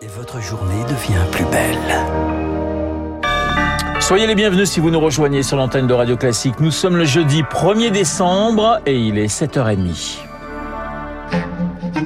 Et votre journée devient plus belle. Soyez les bienvenus si vous nous rejoignez sur l'antenne de Radio Classique. Nous sommes le jeudi 1er décembre et il est 7h30.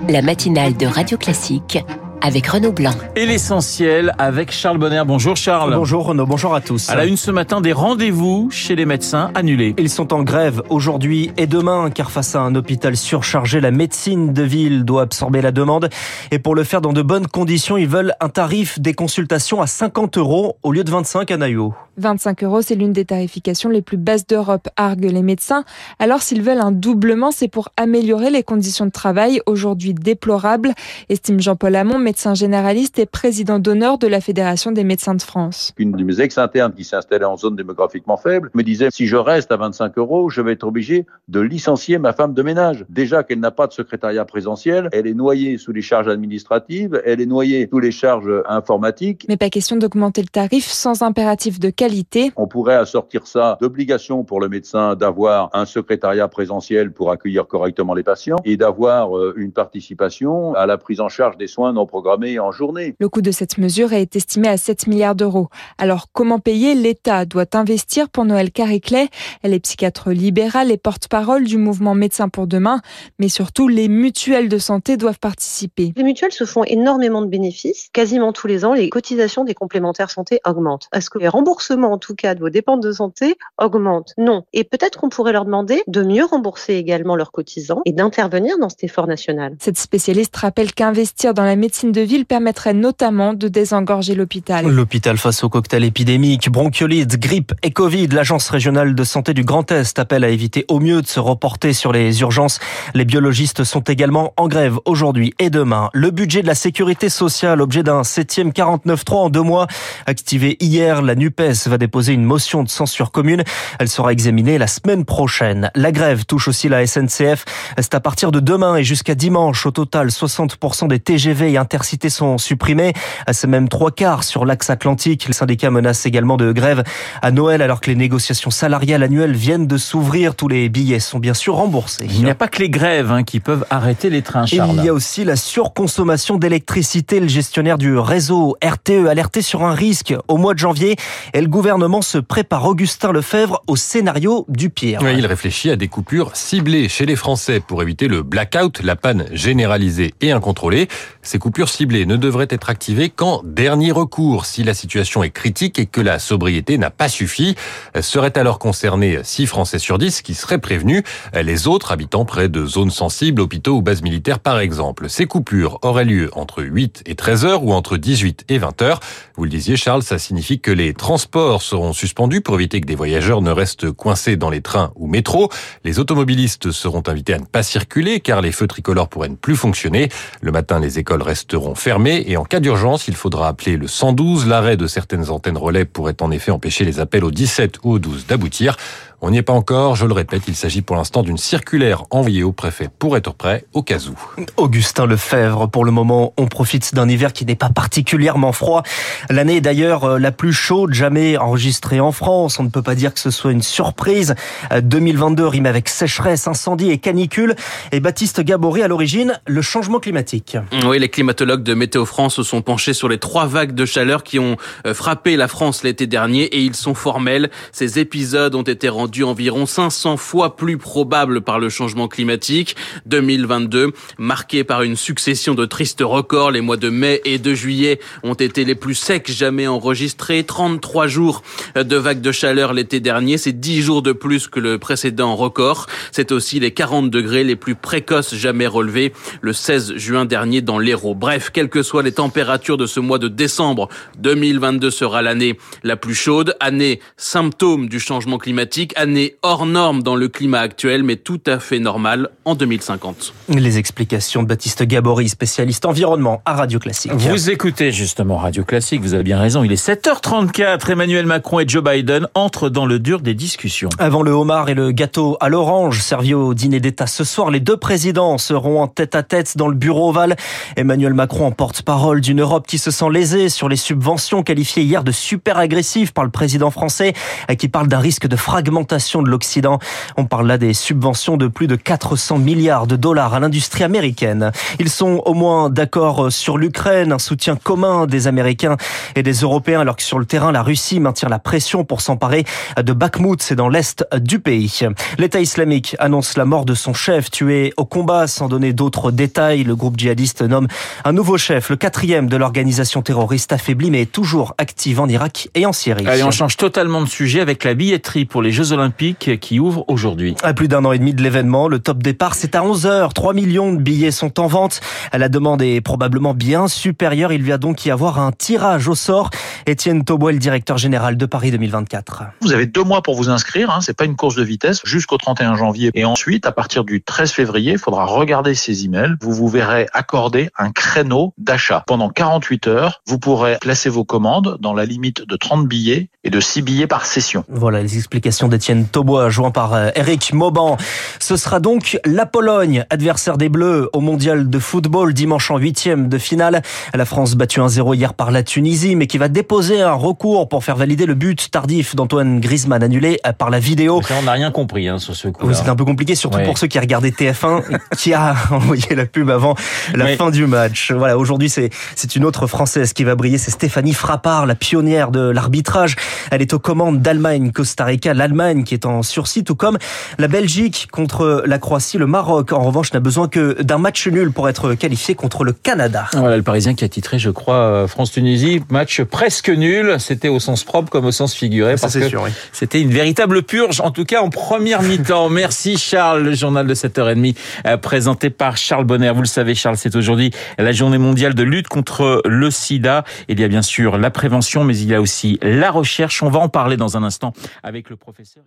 La matinale de Radio Classique avec Renaud Blanc. Et l'essentiel avec Charles Bonner. Bonjour Charles. Bonjour Renaud, bonjour à tous. À la une ce matin, des rendez-vous chez les médecins annulés. Ils sont en grève aujourd'hui et demain car face à un hôpital surchargé, la médecine de ville doit absorber la demande. Et pour le faire dans de bonnes conditions, ils veulent un tarif des consultations à 50 euros au lieu de 25 à Naïo. 25 euros, c'est l'une des tarifications les plus basses d'Europe, arguent les médecins. Alors s'ils veulent un doublement, c'est pour améliorer les conditions de travail, aujourd'hui déplorables, estime Jean-Paul Hamon, médecin généraliste et président d'honneur de la Fédération des médecins de France. Une de mes ex-internes qui s'installait en zone démographiquement faible me disait si je reste à 25 euros, je vais être obligé de licencier ma femme de ménage. Déjà qu'elle n'a pas de secrétariat présentiel, elle est noyée sous les charges administratives, elle est noyée sous les charges informatiques. Mais pas question d'augmenter le tarif sans impératif de qualité. On pourrait assortir ça d'obligation pour le médecin d'avoir un secrétariat présentiel pour accueillir correctement les patients et d'avoir euh, une participation à la prise en charge des soins non programmés en journée. Le coût de cette mesure est estimé à 7 milliards d'euros. Alors comment payer? L'État doit investir pour Noël Cariclet. Elle est psychiatre libérale et porte-parole du mouvement Médecins pour demain. Mais surtout, les mutuelles de santé doivent participer. Les mutuelles se font énormément de bénéfices. Quasiment tous les ans, les cotisations des complémentaires santé augmentent. Est-ce que les remboursements en tout cas de vos dépenses de santé augmentent? Non. Et peut-être qu'on pourrait leur demander de mieux rembourser également leurs cotisants et d'intervenir dans cet effort national. Cette spécialiste rappelle qu'investir dans la médecine de ville permettrait notamment de désengorger l'hôpital. L'hôpital face au cocktail épidémique, bronchiolite, grippe et Covid, l'agence régionale de santé du Grand Est appelle à éviter au mieux de se reporter sur les urgences. Les biologistes sont également en grève aujourd'hui et demain. Le budget de la sécurité sociale, objet d'un septième 49.3 en deux mois, activé hier, la NUPES va déposer une motion de censure commune. Elle sera examinée la semaine prochaine. La grève touche aussi la SNCF. C'est à partir de demain et jusqu'à dimanche. Au total, 60% des TGV et intercités sont supprimés. C'est même trois quarts sur l'axe atlantique. Le syndicat menace également de grève à Noël alors que les négociations salariales annuelles viennent de s'ouvrir. Tous les billets sont bien sûr remboursés. Il n'y a pas que les grèves hein, qui peuvent arrêter les trains, Charles. Il y a aussi la surconsommation d'électricité. Le gestionnaire du réseau RTE alerté sur un risque au mois de janvier et le gouvernement se prépare. Augustin Lefebvre au scénario du pire. Oui, il réfléchit à des coupures ciblées chez les Français pour éviter le blackout, la panne généralisée et incontrôlée. Ces coupures ciblées ne devraient être activées qu'en dernier recours si la situation est critique et que la sobriété n'a pas suffi. Seraient alors concernés 6 Français sur 10 qui seraient prévenus, les autres habitant près de zones sensibles, hôpitaux ou bases militaires par exemple. Ces coupures auraient lieu entre 8 et 13 heures ou entre 18 et 20 heures. Vous le disiez Charles, ça signifie que les transports seront suspendus pour éviter que des voyageurs ne restent coincés dans les trains ou métros. Les automobilistes seront invités à ne pas circuler car les feux tricolores pourraient ne plus fonctionner. Le matin, les écoles resteront fermées et en cas d'urgence, il faudra appeler le 112. L'arrêt de certaines antennes relais pourrait en effet empêcher les appels au 17 ou au 12 d'aboutir. On n'y est pas encore, je le répète, il s'agit pour l'instant d'une circulaire envoyée au préfet pour être prêt au cas où. Augustin Lefebvre, pour le moment, on profite d'un hiver qui n'est pas particulièrement froid. L'année est d'ailleurs euh, la plus chaude jamais enregistrée en France. On ne peut pas dire que ce soit une surprise. 2022 rime avec sécheresse, incendie et canicule. Et Baptiste Gabory, à l'origine, le changement climatique. Oui, les climatologues de Météo France se sont penchés sur les trois vagues de chaleur qui ont euh, frappé la France l'été dernier et ils sont formels. Ces épisodes ont été rendus environ 500 fois plus probable par le changement climatique. 2022, marqué par une succession de tristes records, les mois de mai et de juillet ont été les plus secs jamais enregistrés. 33 jours de vagues de chaleur l'été dernier, c'est 10 jours de plus que le précédent record. C'est aussi les 40 degrés les plus précoces jamais relevés le 16 juin dernier dans l'Hérault. Bref, quelles que soient les températures de ce mois de décembre, 2022 sera l'année la plus chaude, année symptôme du changement climatique, année hors norme dans le climat actuel, mais tout à fait normale en 2050. Les explications de Baptiste Gabory, spécialiste environnement à Radio Classique. Vous écoutez justement Radio Classique, vous avez bien raison, il est 7h34, Emmanuel Macron et Joe Biden entrent dans le dur des discussions. Avant le homard et le gâteau à l'orange servi au dîner d'État ce soir, les deux présidents seront en tête à tête dans le bureau ovale. Emmanuel Macron en porte-parole d'une Europe qui se sent lésée sur les subventions qualifiées hier de super agressives par le président français qui parle d'un risque de fragmentation de l'Occident. On parle là des subventions de plus de 400 milliards de dollars à l'industrie américaine. Ils sont au moins d'accord sur l'Ukraine, un soutien commun des Américains et des Européens, alors que sur le terrain, la Russie maintient la pression pour s'emparer de Bakhmut, c'est dans l'est du pays. L'État islamique annonce la mort de son chef tué au combat sans donner d'autres détails. Le groupe djihadiste nomme un nouveau chef, le quatrième de l'organisation terroriste affaiblie mais toujours active en Irak et en Syrie. Allez, on change totalement de sujet avec la billetterie pour les Jeux Olympiques qui ouvrent aujourd'hui. À plus d'un an et demi de l'événement, le top départ c'est à 11h. 3 millions de billets sont en vente. La demande est probablement bien supérieure. Il va donc y avoir un tirage au sort. Étienne Taubois, le directeur général de Paris 2024. Vous avez deux mois pour vous inscrire. Hein. C'est pas une course de vitesse jusqu'au 31 janvier. Et ensuite, à partir du 13 février, il faudra regarder ces emails. Vous vous verrez accorder un créneau d'achat. Pendant 48 heures, vous pourrez placer vos commandes dans la limite de 30 billets et de 6 billets par session. Voilà les explications d'Étienne Taubois, joint par euh, Eric Mauban. Ce sera donc la Pologne, adversaire des Bleus au mondial de football dimanche en huitième de finale. La France battue 1-0 hier par la Tunisie, mais qui va déposer un recours pour faire valider le but tardif d'Antoine Griezmann annulé par la vidéo. on n'a rien compris hein, sur ce coup. C'est un peu compliqué, surtout pour ceux qui regardaient TF1, qui a envoyé la pub avant la fin du match. Voilà, aujourd'hui c'est c'est une autre française qui va briller, c'est Stéphanie Frappard, la pionnière de l'arbitrage. Elle est aux commandes d'Allemagne, Costa Rica, l'Allemagne qui est en sursis, tout comme la Belgique contre la Croatie, le Maroc. En revanche, n'a besoin que d'un match nul pour être qualifié contre le Canada. Voilà le Parisien qui a titré, je crois, euh, France-Tunisie, match presque nul. C'était au sens propre comme au sens figuré, parce que c'était une véritable purge, en tout cas en première mi-temps. Merci Charles, le journal de 7h30 euh, présenté par Charles Bonner. Vous le savez, Charles, c'est aujourd'hui la journée mondiale de lutte contre le sida. Il y a bien sûr la prévention, mais il y a aussi la recherche. On va en parler dans un instant avec le professeur.